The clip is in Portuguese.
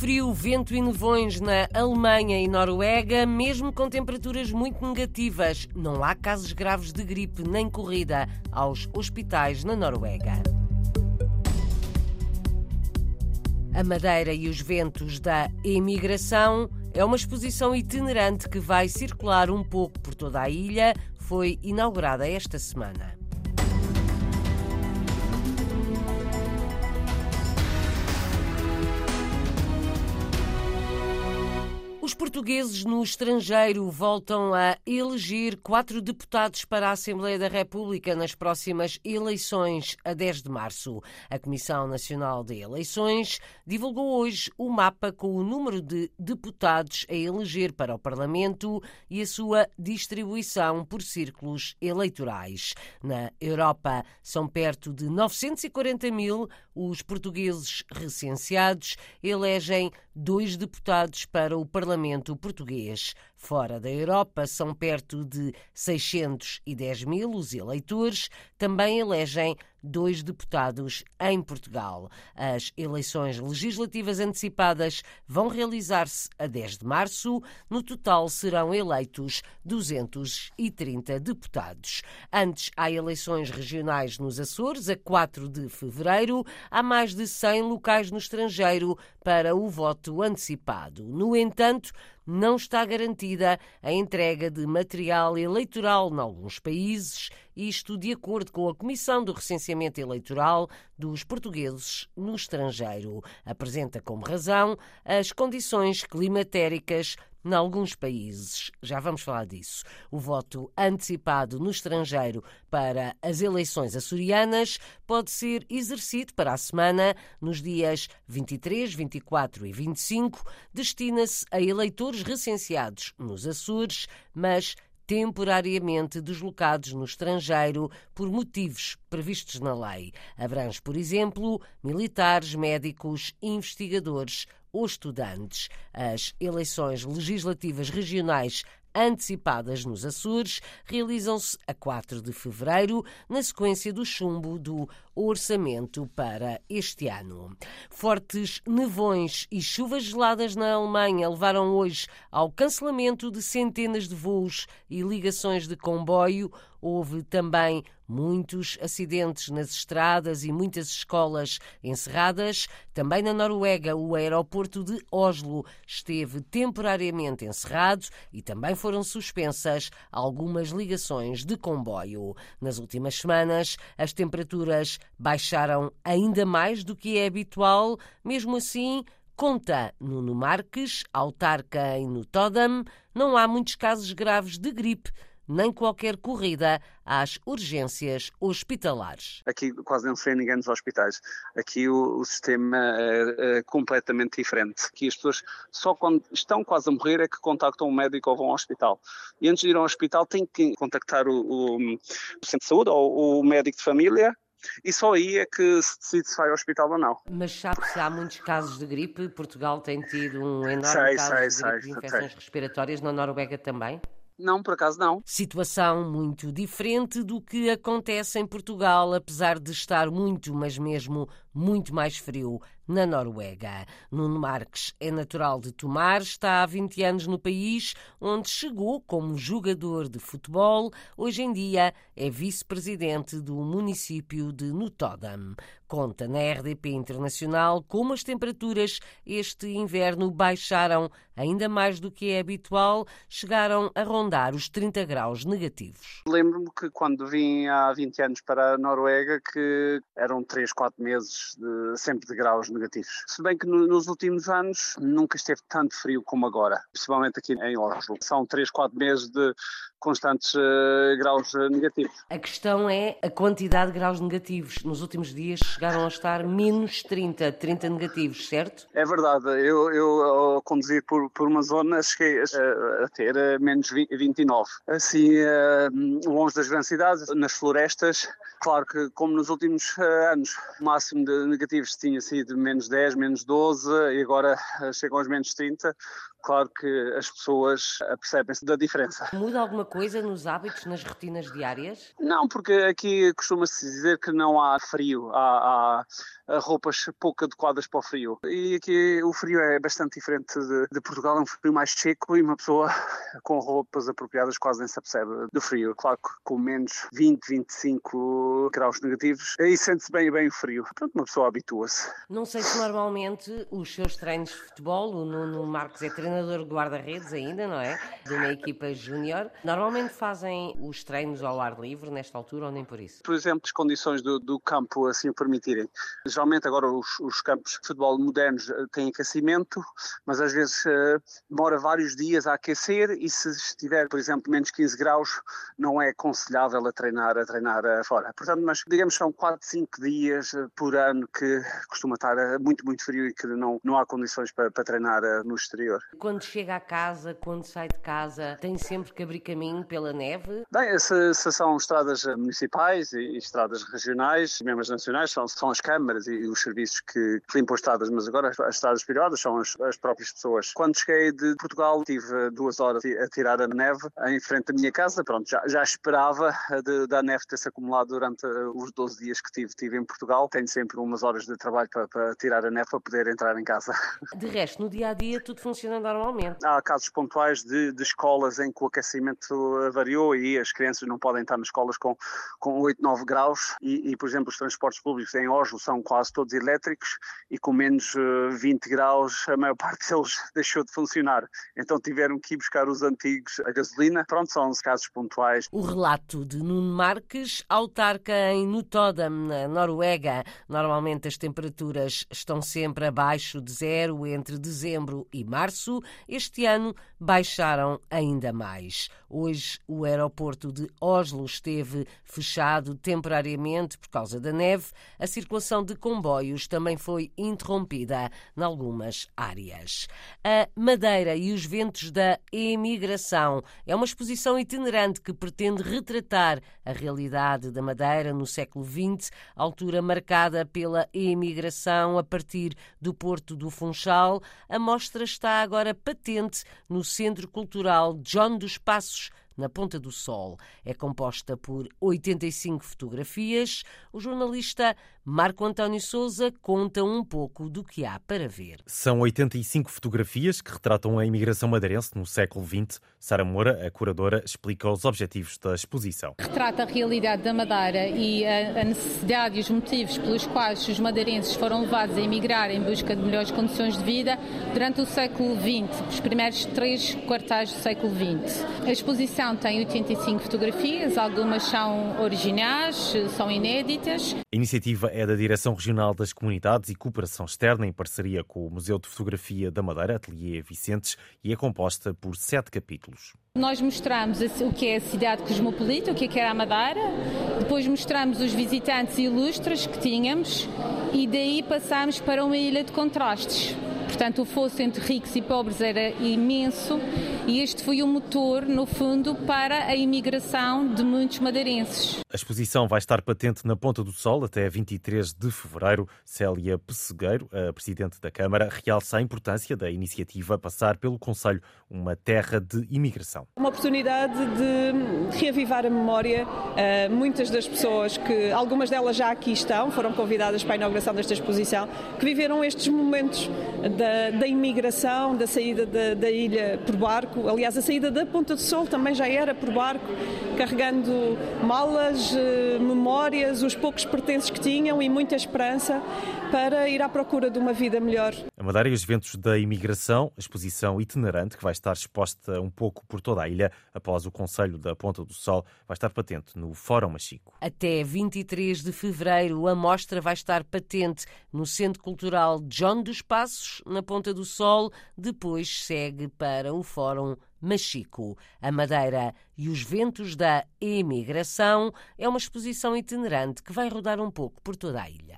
frio, vento e nevões na Alemanha e Noruega, mesmo com temperaturas muito negativas. Não há casos graves de gripe nem corrida aos hospitais na Noruega. A Madeira e os ventos da emigração é uma exposição itinerante que vai circular um pouco por toda a ilha. Foi inaugurada esta semana. Portugueses no estrangeiro voltam a eleger quatro deputados para a Assembleia da República nas próximas eleições a 10 de março. A Comissão Nacional de Eleições divulgou hoje o mapa com o número de deputados a eleger para o Parlamento e a sua distribuição por círculos eleitorais. Na Europa, são perto de 940 mil os portugueses recenseados elegem dois deputados para o Parlamento Português. Fora da Europa, são perto de 610 mil os eleitores, também elegem dois deputados em Portugal. As eleições legislativas antecipadas vão realizar-se a 10 de março. No total serão eleitos 230 deputados. Antes, há eleições regionais nos Açores, a 4 de fevereiro. Há mais de 100 locais no estrangeiro para o voto antecipado. No entanto, não está garantida a entrega de material eleitoral em alguns países, isto de acordo com a Comissão do Recenseamento Eleitoral dos Portugueses no Estrangeiro. Apresenta como razão as condições climatéricas em alguns países. Já vamos falar disso. O voto antecipado no estrangeiro para as eleições açorianas pode ser exercido para a semana, nos dias 23, 24 e 25. Destina-se a eleitores recenseados nos Açores, mas temporariamente deslocados no estrangeiro por motivos previstos na lei. Abrange, por exemplo, militares, médicos, investigadores ou estudantes. As eleições legislativas regionais antecipadas nos Açores realizam-se a 4 de fevereiro, na sequência do chumbo do orçamento para este ano. Fortes nevões e chuvas geladas na Alemanha levaram hoje ao cancelamento de centenas de voos e ligações de comboio. Houve também muitos acidentes nas estradas e muitas escolas encerradas. Também na Noruega, o aeroporto de Oslo esteve temporariamente encerrado e também foram suspensas algumas ligações de comboio. Nas últimas semanas, as temperaturas baixaram ainda mais do que é habitual, mesmo assim. Conta Nuno Marques, autarca em Notodam, não há muitos casos graves de gripe nem qualquer corrida às urgências hospitalares. Aqui quase não se vê ninguém nos hospitais. Aqui o, o sistema é, é, completamente diferente. Aqui as pessoas só quando estão quase a morrer é que contactam um médico ou vão ao hospital. E antes de ir ao hospital têm que contactar o, o, o centro de saúde ou o médico de família e só aí é que se decide se vai ao hospital ou não. Mas sabe se há muitos casos de gripe? Portugal tem tido um enorme sei, caso sei, de, sei, gripe, de infecções respiratórias, na Noruega também? Não, por acaso não. Situação muito diferente do que acontece em Portugal, apesar de estar muito, mas mesmo muito mais frio na Noruega. Nuno Marques é natural de Tomar, está há 20 anos no país, onde chegou como jogador de futebol. Hoje em dia é vice-presidente do município de Notodam. Conta na RDP Internacional como as temperaturas este inverno baixaram ainda mais do que é habitual, chegaram a rondar os 30 graus negativos. Lembro-me que quando vim há 20 anos para a Noruega que eram 3, 4 meses de, sempre de graus negativos. Se bem que no, nos últimos anos nunca esteve tanto frio como agora, principalmente aqui em Oslo. São 3, 4 meses de constantes uh, graus uh, negativos. A questão é a quantidade de graus negativos. Nos últimos dias chegaram a estar menos 30, 30 negativos, certo? É verdade. Eu, eu ao conduzir por, por uma zona cheguei a, a ter uh, menos 20, 29. Assim, longe das grandes cidades, nas florestas, claro que como nos últimos anos o máximo de negativos tinha sido menos 10, menos 12 e agora chegam aos menos 30, claro que as pessoas apercebem-se da diferença. Muda alguma coisa nos hábitos, nas rotinas diárias? Não, porque aqui costuma-se dizer que não há frio, há, há, roupas pouco adequadas para o frio. E aqui o frio é bastante diferente de, de, Portugal, é um frio mais seco e uma pessoa com roupas apropriadas quase nem se apercebe do frio. Claro que com menos 20, 25 graus negativos, aí sente-se bem, bem o frio. Pronto, uma pessoa habitua-se. Não sei se normalmente os seus treinos de futebol, o Nuno Marques é treinador de guarda-redes ainda, não é? De uma equipa júnior. Normalmente fazem os treinos ao ar livre nesta altura ou nem por isso? Por exemplo, as condições do, do campo assim o permitirem. Geralmente agora os, os, campos de futebol modernos eh, têm aquecimento, mas às vezes uh, demora vários dias a aquecer e se estiver, por exemplo, menos 15 graus, não é aconselhável a treinar, a treinar uh, fora. Portanto, mas digamos que são 4, 5 dias por ano que costuma estar muito, muito frio e que não, não há condições para, para treinar no exterior. Quando chega a casa, quando sai de casa, tem sempre que abrir caminho pela neve? Bem, se, se são estradas municipais e, e estradas regionais, mesmo as nacionais, são, são as câmaras e, os serviços que, limpam estradas, mas agora as, as estradas privadas são as, as, próprias pessoas. Quando cheguei de Portugal, tive duas horas a tirar a neve em frente à minha casa, pronto, já, já esperava de, da neve ter-se acumulado durante os 12 dias que tive, tive em Portugal. Tenho sempre umas horas de trabalho para, para tirar a neve para poder entrar em casa. De resto, no dia a dia, tudo funciona normalmente. Há casos pontuais de, de escolas em que o aquecimento variou e as crianças não podem estar nas escolas com, com 8, 9 graus e, e, por exemplo, os transportes públicos em Oslo são quase todos elétricos e com menos 20 eh, graus a maior parte deles deixou de funcionar. Então tiveram que ir buscar os antigos a gasolina. Pronto, são os casos pontuais. O relato de Nuno Marques, autarca em Notodam, na Noruega. Normalmente as temperaturas estão sempre abaixo de zero entre dezembro e março. Este ano baixaram ainda mais. Hoje o aeroporto de Oslo esteve fechado temporariamente por causa da neve. A circulação de comboios também foi interrompida em algumas áreas. A Madeira e os ventos da emigração é uma exposição itinerante que pretende retratar a realidade da Madeira no século XX, altura marcada pela emigração a partir do Porto do Funchal. A mostra está agora patente no Centro Cultural John dos Passos, na Ponta do Sol. É composta por 85 fotografias. O jornalista Marco António Souza conta um pouco do que há para ver. São 85 fotografias que retratam a imigração madeirense no século XX. Sara Moura, a curadora, explica os objetivos da exposição. Retrata a realidade da Madeira e a necessidade e os motivos pelos quais os madeirenses foram levados a emigrar em busca de melhores condições de vida durante o século XX, os primeiros três quartais do século XX. A exposição tem 85 fotografias, algumas são originais, são inéditas. A iniciativa é da Direção Regional das Comunidades e Cooperação Externa, em parceria com o Museu de Fotografia da Madeira, Ateliê Vicentes, e é composta por sete capítulos. Nós mostramos o que é a cidade cosmopolita, o que é que era a Madeira, depois mostramos os visitantes ilustres que tínhamos e daí passamos para uma ilha de contrastes. Portanto, o fosso entre ricos e pobres era imenso e este foi o motor, no fundo, para a imigração de muitos madeirenses. A exposição vai estar patente na Ponta do Sol até 23 de fevereiro. Célia Pessegueiro, a Presidente da Câmara, realça a importância da iniciativa passar pelo Conselho, uma terra de imigração. Uma oportunidade de reavivar a memória. Uh, muitas das pessoas que, algumas delas já aqui estão, foram convidadas para a inauguração desta exposição, que viveram estes momentos da, da imigração, da saída da, da, ilha por barco. Aliás, a saída da Ponta do Sol também já era por barco, carregando malas, eh, memórias, os poucos pertences que tinham e muita esperança para ir à procura de uma vida melhor. A Madeira e os eventos da imigração, exposição itinerante que vai estar exposta um pouco por toda a ilha após o Conselho da Ponta do Sol, vai estar patente no Fórum Machico. Até 23 de fevereiro, a mostra vai estar patente no Centro Cultural John dos Passos, na Ponta do Sol, depois segue para o Fórum Machico. A Madeira e os Ventos da Emigração é uma exposição itinerante que vai rodar um pouco por toda a ilha.